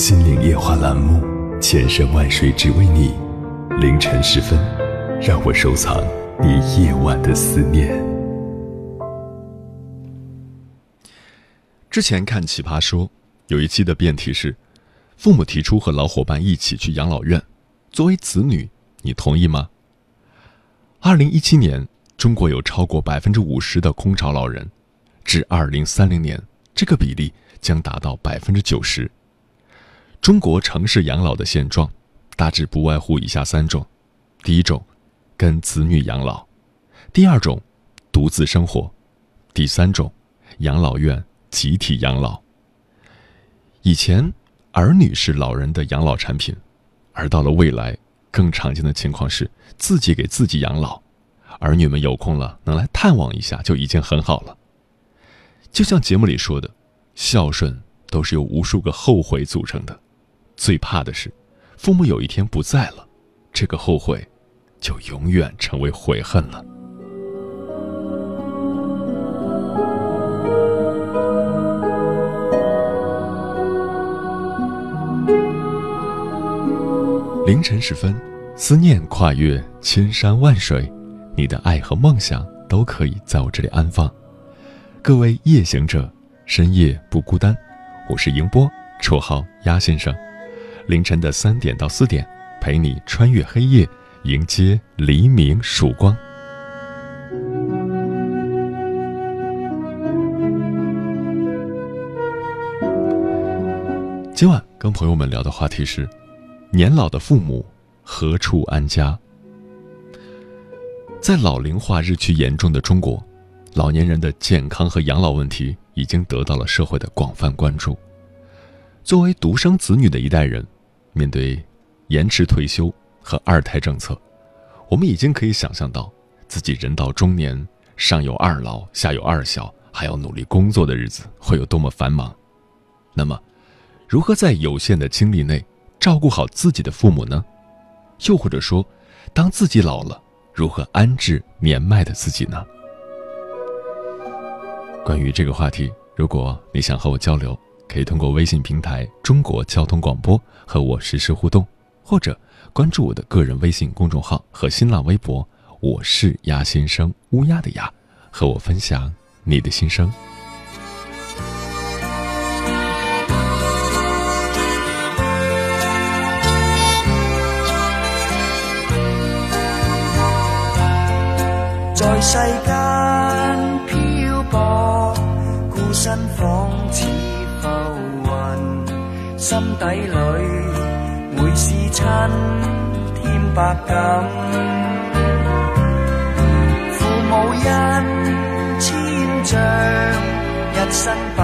心灵夜话》栏目，千山万水只为你。凌晨时分，让我收藏你夜晚的思念。之前看《奇葩说》，有一期的辩题是：父母提出和老伙伴一起去养老院，作为子女，你同意吗？二零一七年，中国有超过百分之五十的空巢老人，至二零三零年。这个比例将达到百分之九十。中国城市养老的现状，大致不外乎以下三种：第一种，跟子女养老；第二种，独自生活；第三种，养老院集体养老。以前，儿女是老人的养老产品，而到了未来，更常见的情况是自己给自己养老，儿女们有空了能来探望一下就已经很好了。就像节目里说的，孝顺都是由无数个后悔组成的。最怕的是，父母有一天不在了，这个后悔就永远成为悔恨了。凌晨时分，思念跨越千山万水，你的爱和梦想都可以在我这里安放。各位夜行者，深夜不孤单。我是迎波，绰号鸭先生。凌晨的三点到四点，陪你穿越黑夜，迎接黎明曙光。今晚跟朋友们聊的话题是：年老的父母何处安家？在老龄化日趋严重的中国。老年人的健康和养老问题已经得到了社会的广泛关注。作为独生子女的一代人，面对延迟退休和二胎政策，我们已经可以想象到自己人到中年，上有二老，下有二小，还要努力工作的日子会有多么繁忙。那么，如何在有限的精力内照顾好自己的父母呢？又或者说，当自己老了，如何安置年迈的自己呢？关于这个话题，如果你想和我交流，可以通过微信平台“中国交通广播”和我实时互动，或者关注我的个人微信公众号和新浪微博“我是鸭先生”（乌鸦的鸭），和我分享你的心声。在世间漂泊，孤。身仿似浮云，心底里是亲添百感。父母恩千丈，一生把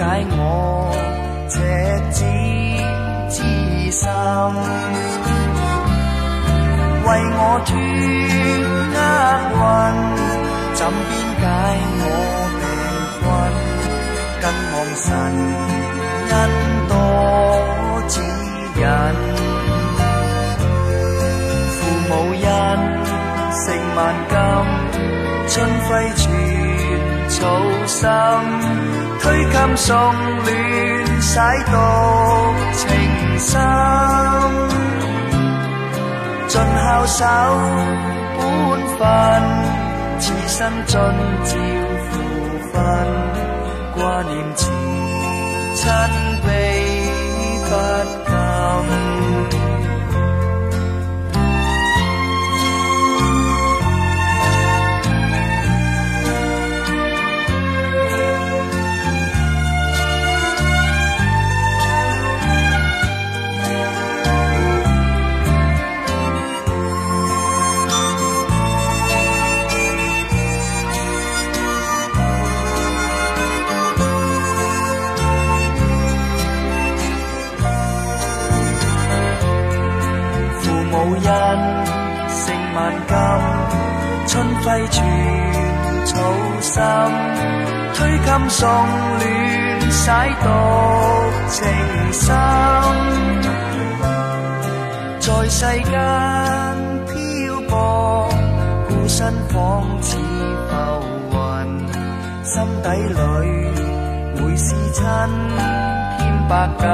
解我赤子之心，为我脱厄运，怎边解我病困？更望神恩多指引。父母恩成万金，春暉全草心，虚襟送暖，洗度情深，尽孝守本分，此生尽照父分，挂念前亲悲不禁。亲添百感。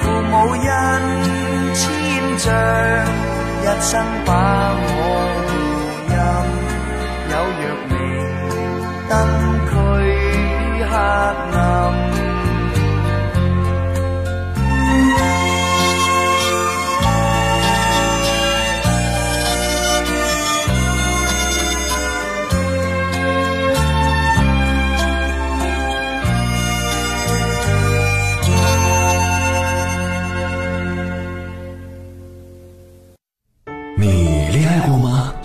父母恩千丈，一生把我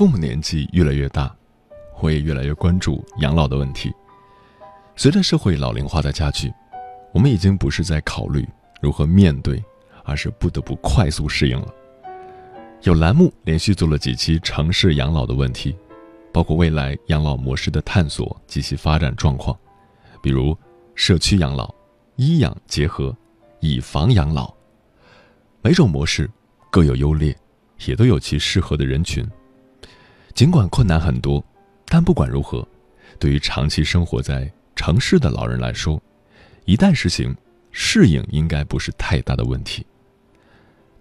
父母年纪越来越大，我也越来越关注养老的问题。随着社会老龄化的加剧，我们已经不是在考虑如何面对，而是不得不快速适应了。有栏目连续做了几期城市养老的问题，包括未来养老模式的探索及其发展状况，比如社区养老、医养结合、以房养老。每种模式各有优劣，也都有其适合的人群。尽管困难很多，但不管如何，对于长期生活在城市的老人来说，一旦实行，适应应该不是太大的问题。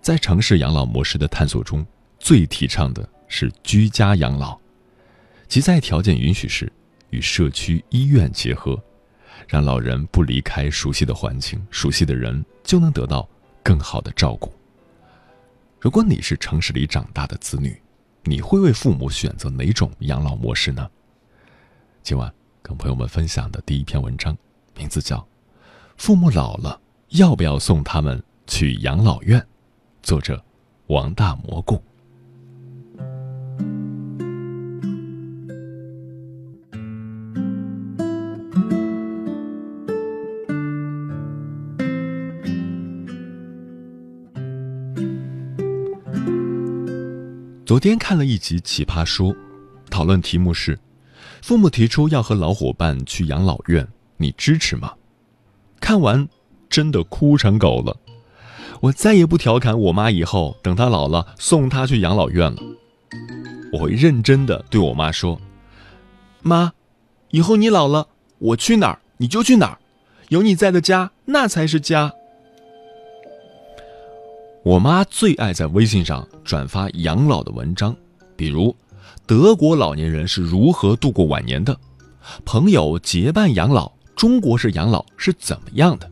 在城市养老模式的探索中，最提倡的是居家养老，即在条件允许时，与社区医院结合，让老人不离开熟悉的环境、熟悉的人，就能得到更好的照顾。如果你是城市里长大的子女，你会为父母选择哪种养老模式呢？今晚跟朋友们分享的第一篇文章，名字叫《父母老了要不要送他们去养老院》，作者王大蘑菇。昨天看了一集《奇葩说》，讨论题目是：父母提出要和老伙伴去养老院，你支持吗？看完真的哭成狗了。我再也不调侃我妈，以后等她老了送她去养老院了。我会认真的对我妈说：“妈，以后你老了，我去哪儿你就去哪儿，有你在的家那才是家。”我妈最爱在微信上转发养老的文章，比如德国老年人是如何度过晚年的，朋友结伴养老，中国式养老是怎么样的。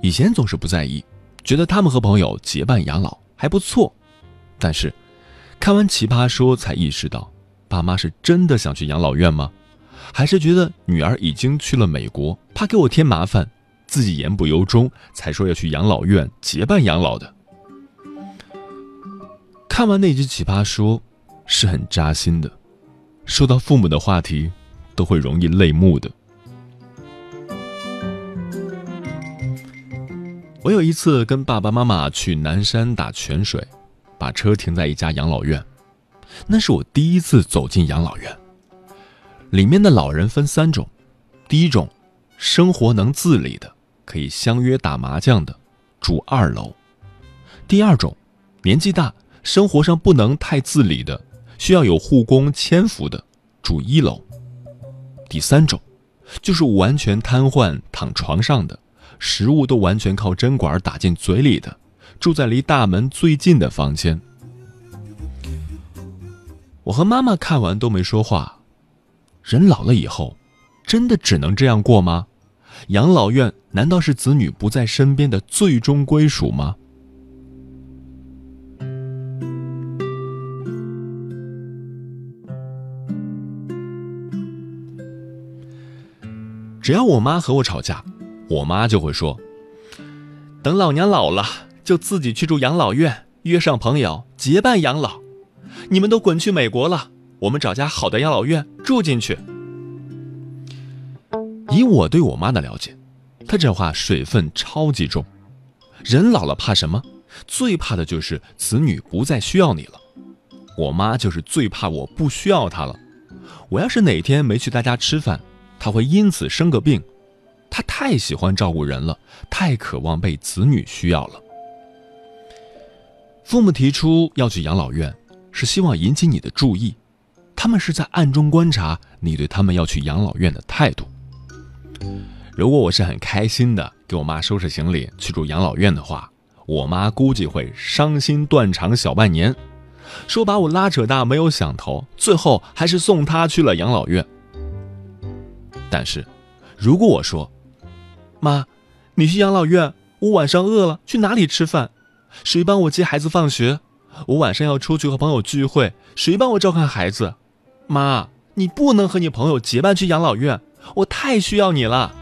以前总是不在意，觉得他们和朋友结伴养老还不错，但是看完《奇葩说》才意识到，爸妈是真的想去养老院吗？还是觉得女儿已经去了美国，怕给我添麻烦，自己言不由衷，才说要去养老院结伴养老的？看完那句《奇葩说》，是很扎心的，说到父母的话题，都会容易泪目的。我有一次跟爸爸妈妈去南山打泉水，把车停在一家养老院，那是我第一次走进养老院。里面的老人分三种，第一种，生活能自理的，可以相约打麻将的，住二楼；第二种，年纪大，生活上不能太自理的，需要有护工搀扶的，住一楼；第三种，就是完全瘫痪躺床上的。食物都完全靠针管打进嘴里的，住在离大门最近的房间。我和妈妈看完都没说话。人老了以后，真的只能这样过吗？养老院难道是子女不在身边的最终归属吗？只要我妈和我吵架。我妈就会说：“等老娘老了，就自己去住养老院，约上朋友结伴养老。你们都滚去美国了，我们找家好的养老院住进去。”以我对我妈的了解，她这话水分超级重。人老了怕什么？最怕的就是子女不再需要你了。我妈就是最怕我不需要她了。我要是哪天没去她家吃饭，她会因此生个病。她太喜欢照顾人了，太渴望被子女需要了。父母提出要去养老院，是希望引起你的注意，他们是在暗中观察你对他们要去养老院的态度。如果我是很开心的给我妈收拾行李去住养老院的话，我妈估计会伤心断肠小半年，说把我拉扯大没有想头，最后还是送她去了养老院。但是，如果我说，妈，你去养老院，我晚上饿了去哪里吃饭？谁帮我接孩子放学？我晚上要出去和朋友聚会，谁帮我照看孩子？妈，你不能和你朋友结伴去养老院，我太需要你了。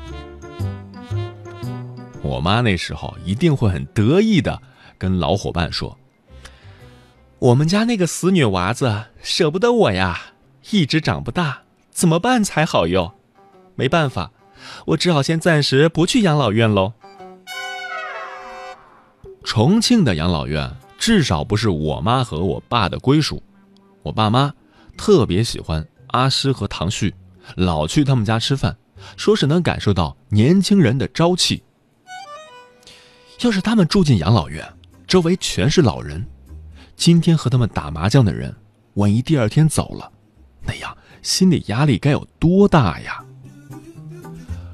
我妈那时候一定会很得意的跟老伙伴说：“我们家那个死女娃子舍不得我呀，一直长不大，怎么办才好哟？没办法。”我只好先暂时不去养老院喽。重庆的养老院至少不是我妈和我爸的归属。我爸妈特别喜欢阿诗和唐旭，老去他们家吃饭，说是能感受到年轻人的朝气。要是他们住进养老院，周围全是老人，今天和他们打麻将的人，万一第二天走了，那样心理压力该有多大呀？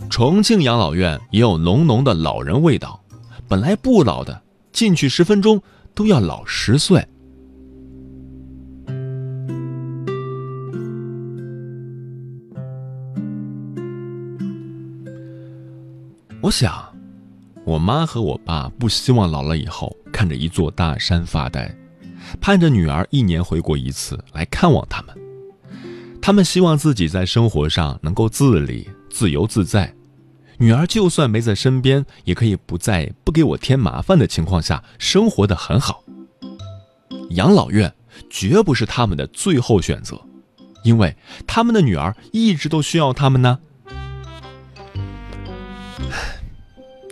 重庆养老院也有浓浓的老人味道，本来不老的，进去十分钟都要老十岁。我想，我妈和我爸不希望老了以后看着一座大山发呆，盼着女儿一年回国一次来看望他们。他们希望自己在生活上能够自理、自由自在。女儿就算没在身边，也可以不在不给我添麻烦的情况下生活的很好。养老院绝不是他们的最后选择，因为他们的女儿一直都需要他们呢。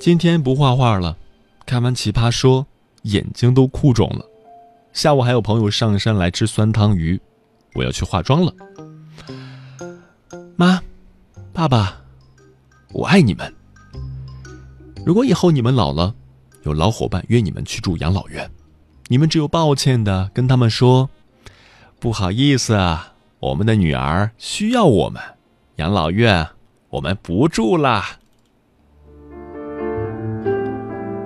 今天不画画了，看完《奇葩说》，眼睛都哭肿了。下午还有朋友上山来吃酸汤鱼，我要去化妆了。妈，爸爸。我爱你们。如果以后你们老了，有老伙伴约你们去住养老院，你们只有抱歉的跟他们说：“不好意思啊，我们的女儿需要我们，养老院我们不住啦。”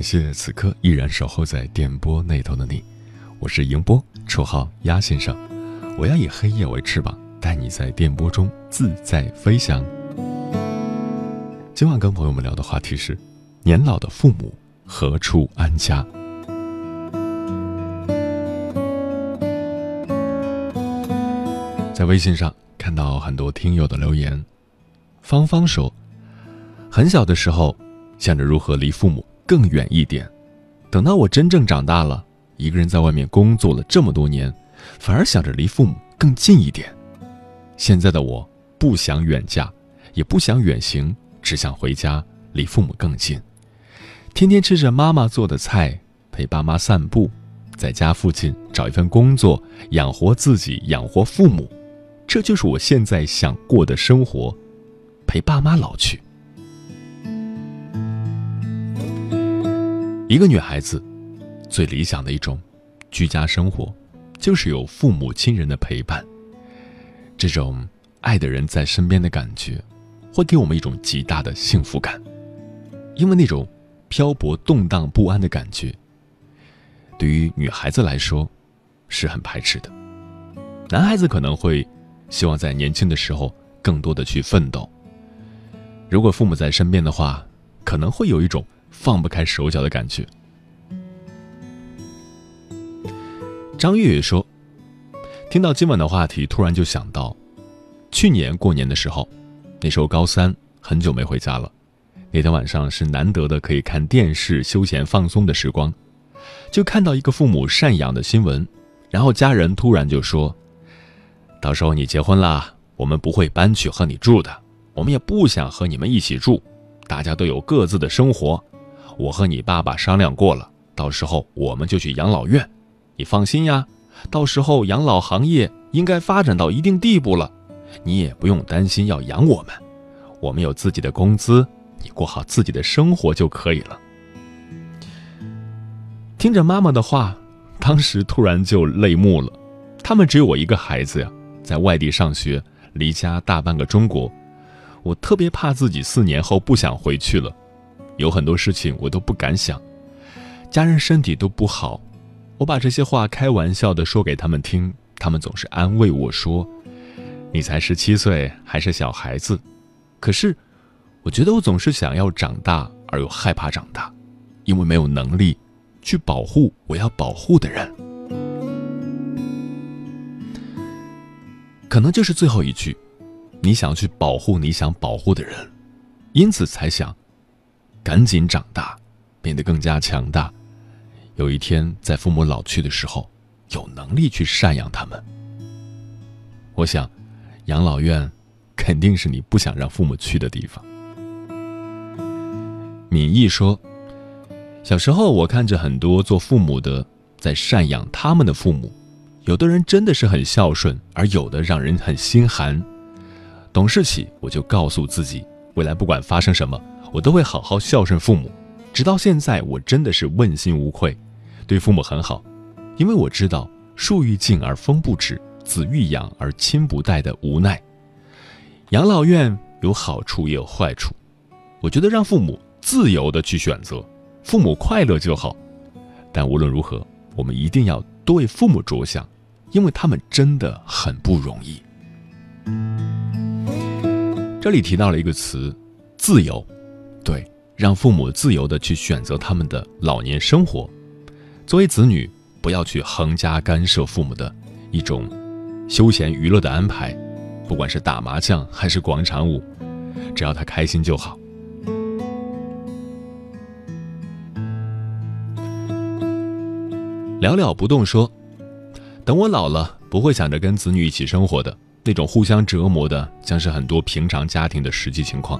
感谢此刻依然守候在电波那头的你，我是迎波，绰号鸭先生。我要以黑夜为翅膀，带你在电波中自在飞翔。今晚跟朋友们聊的话题是：年老的父母何处安家？在微信上看到很多听友的留言，芳芳说，很小的时候想着如何离父母更远一点，等到我真正长大了，一个人在外面工作了这么多年，反而想着离父母更近一点。现在的我不想远嫁，也不想远行，只想回家离父母更近，天天吃着妈妈做的菜，陪爸妈散步，在家附近找一份工作，养活自己，养活父母。这就是我现在想过的生活，陪爸妈老去。一个女孩子最理想的一种居家生活，就是有父母亲人的陪伴。这种爱的人在身边的感觉，会给我们一种极大的幸福感。因为那种漂泊动荡不安的感觉，对于女孩子来说是很排斥的。男孩子可能会。希望在年轻的时候更多的去奋斗。如果父母在身边的话，可能会有一种放不开手脚的感觉。张月月说：“听到今晚的话题，突然就想到，去年过年的时候，那时候高三，很久没回家了。那天晚上是难得的可以看电视休闲放松的时光，就看到一个父母赡养的新闻，然后家人突然就说。”到时候你结婚了，我们不会搬去和你住的，我们也不想和你们一起住，大家都有各自的生活。我和你爸爸商量过了，到时候我们就去养老院。你放心呀，到时候养老行业应该发展到一定地步了，你也不用担心要养我们，我们有自己的工资，你过好自己的生活就可以了。听着妈妈的话，当时突然就泪目了。他们只有我一个孩子呀。在外地上学，离家大半个中国，我特别怕自己四年后不想回去了，有很多事情我都不敢想。家人身体都不好，我把这些话开玩笑的说给他们听，他们总是安慰我说：“你才十七岁，还是小孩子。”可是，我觉得我总是想要长大，而又害怕长大，因为没有能力去保护我要保护的人。可能就是最后一句，你想去保护你想保护的人，因此才想赶紧长大，变得更加强大。有一天在父母老去的时候，有能力去赡养他们。我想，养老院肯定是你不想让父母去的地方。敏毅说，小时候我看着很多做父母的在赡养他们的父母。有的人真的是很孝顺，而有的让人很心寒。懂事起，我就告诉自己，未来不管发生什么，我都会好好孝顺父母。直到现在，我真的是问心无愧，对父母很好，因为我知道树欲静而风不止，子欲养而亲不待的无奈。养老院有好处也有坏处，我觉得让父母自由的去选择，父母快乐就好。但无论如何，我们一定要。多为父母着想，因为他们真的很不容易。这里提到了一个词“自由”，对，让父母自由的去选择他们的老年生活。作为子女，不要去横加干涉父母的一种休闲娱乐的安排，不管是打麻将还是广场舞，只要他开心就好。寥寥不动说：“等我老了，不会想着跟子女一起生活的那种互相折磨的，将是很多平常家庭的实际情况。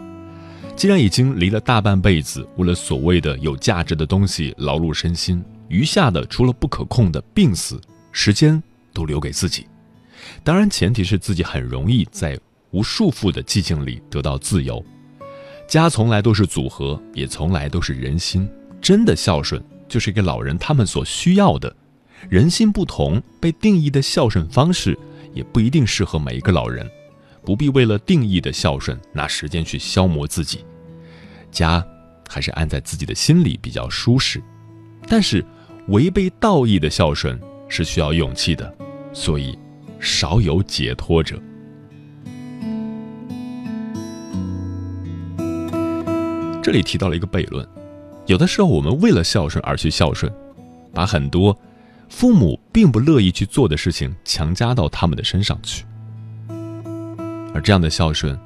既然已经离了大半辈子，为了所谓的有价值的东西劳碌身心，余下的除了不可控的病死，时间都留给自己。当然，前提是自己很容易在无束缚的寂静里得到自由。家从来都是组合，也从来都是人心。真的孝顺。”就是给老人他们所需要的，人心不同，被定义的孝顺方式也不一定适合每一个老人，不必为了定义的孝顺拿时间去消磨自己。家还是按在自己的心里比较舒适。但是，违背道义的孝顺是需要勇气的，所以少有解脱者。这里提到了一个悖论：有的时候我们为了孝顺而去孝顺，把很多父母并不乐意去做的事情强加到他们的身上去，而这样的孝顺，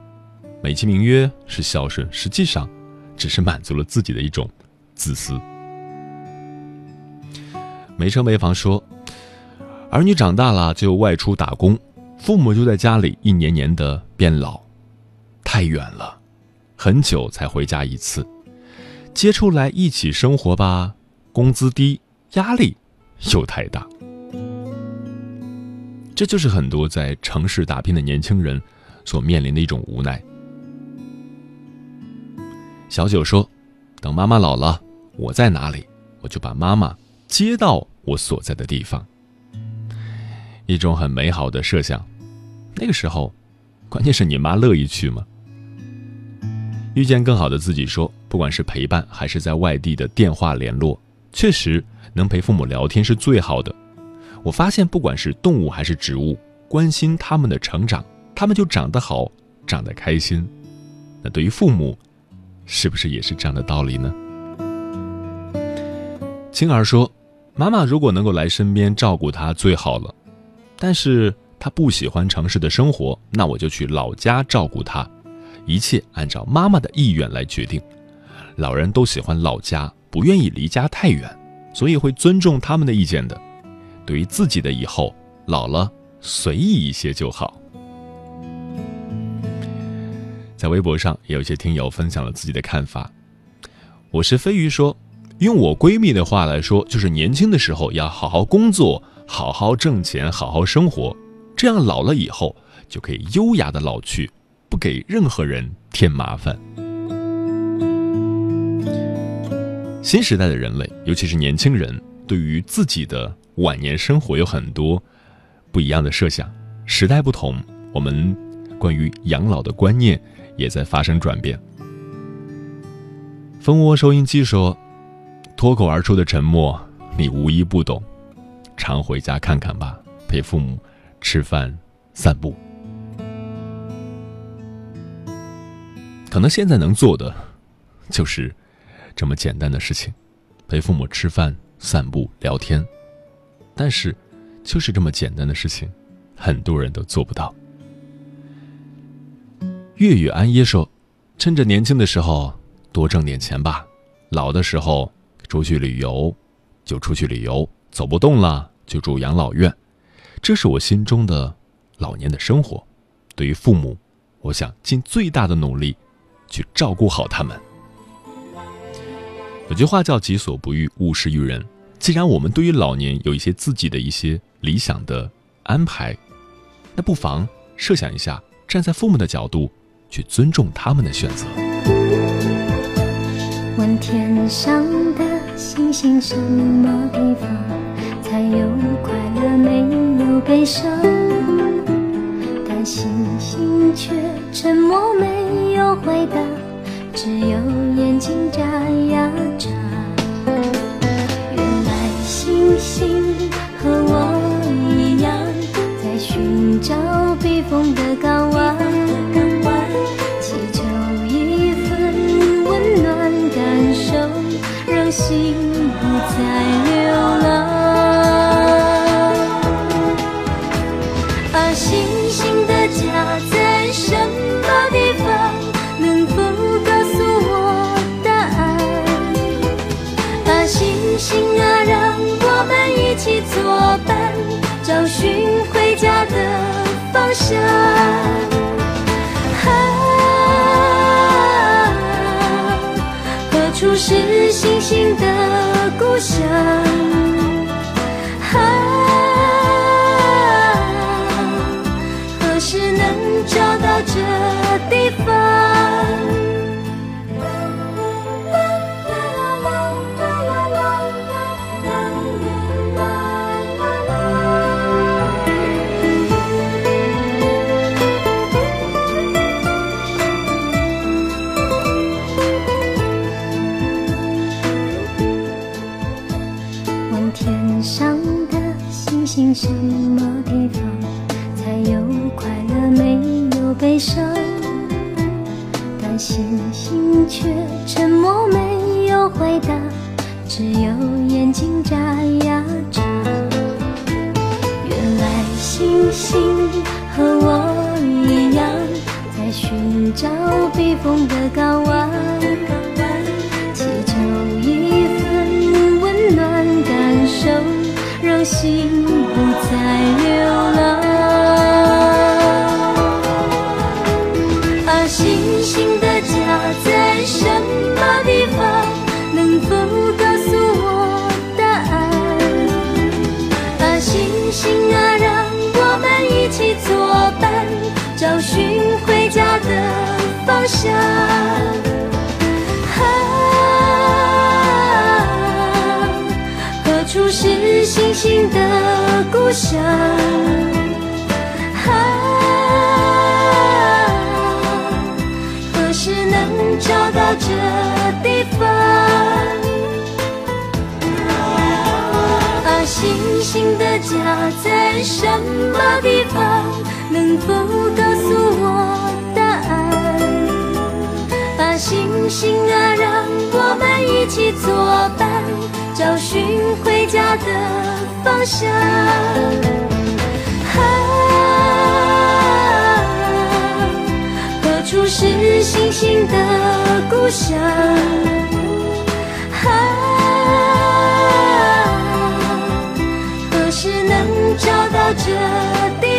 美其名曰是孝顺，实际上只是满足了自己的一种自私。没车没房说，儿女长大了就外出打工，父母就在家里一年年的变老，太远了。很久才回家一次，接出来一起生活吧，工资低，压力又太大。这就是很多在城市打拼的年轻人所面临的一种无奈。小九说：“等妈妈老了，我在哪里，我就把妈妈接到我所在的地方。”一种很美好的设想。那个时候，关键是你妈乐意去吗？遇见更好的自己，说，不管是陪伴还是在外地的电话联络，确实能陪父母聊天是最好的。我发现，不管是动物还是植物，关心他们的成长，他们就长得好，长得开心。那对于父母，是不是也是这样的道理呢？青儿说，妈妈如果能够来身边照顾她最好了，但是她不喜欢城市的生活，那我就去老家照顾她。一切按照妈妈的意愿来决定，老人都喜欢老家，不愿意离家太远，所以会尊重他们的意见的。对于自己的以后，老了随意一些就好。在微博上，也有一些听友分享了自己的看法。我是飞鱼说，用我闺蜜的话来说，就是年轻的时候要好好工作，好好挣钱，好好生活，这样老了以后就可以优雅的老去。不给任何人添麻烦。新时代的人类，尤其是年轻人，对于自己的晚年生活有很多不一样的设想。时代不同，我们关于养老的观念也在发生转变。蜂窝收音机说：“脱口而出的沉默，你无一不懂。常回家看看吧，陪父母吃饭、散步。”可能现在能做的，就是这么简单的事情，陪父母吃饭、散步、聊天。但是，就是这么简单的事情，很多人都做不到。月月安耶说：“趁着年轻的时候多挣点钱吧，老的时候出去旅游就出去旅游，走不动了就住养老院。这是我心中的老年的生活。对于父母，我想尽最大的努力。”去照顾好他们。有句话叫“己所不欲，勿施于人”。既然我们对于老年有一些自己的一些理想的安排，那不妨设想一下，站在父母的角度，去尊重他们的选择。问天上的星星，什么地方才有快乐，没有悲伤？但星星却沉默，没有回答。只有眼睛眨呀眨，原来星星和我一样，在寻找避风的乡。啊，何处是星星的故乡？心不再流浪。啊，星星的家在什么地方？能否告诉我答案？啊，星星啊，让我们一起作伴，找寻回家的方向。是星星的故乡？啊，何时能找到这地方？啊，星星的家在什么地方？能否告诉我答案？啊，星星啊，让我们一起作伴，找寻家的方向。啊，何处是星星的故乡？啊，何时能找到这地